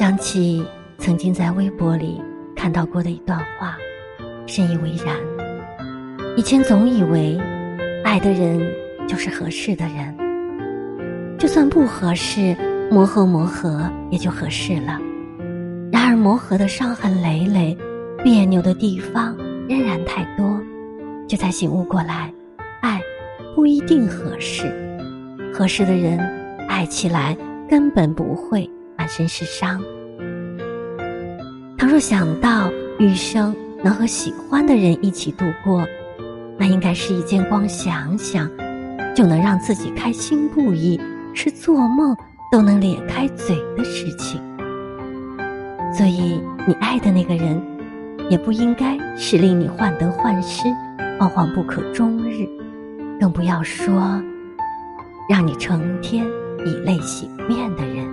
想起曾经在微博里看到过的一段话，深以为然。以前总以为，爱的人就是合适的人，就算不合适，磨合磨合也就合适了。然而磨合的伤痕累累，别扭的地方仍然太多，这才醒悟过来，爱不一定合适，合适的人爱起来根本不会。身是伤。倘若想到余生能和喜欢的人一起度过，那应该是一件光想想就能让自己开心不已，是做梦都能咧开嘴的事情。所以，你爱的那个人，也不应该是令你患得患失、惶惶不可终日，更不要说让你成天以泪洗面的人。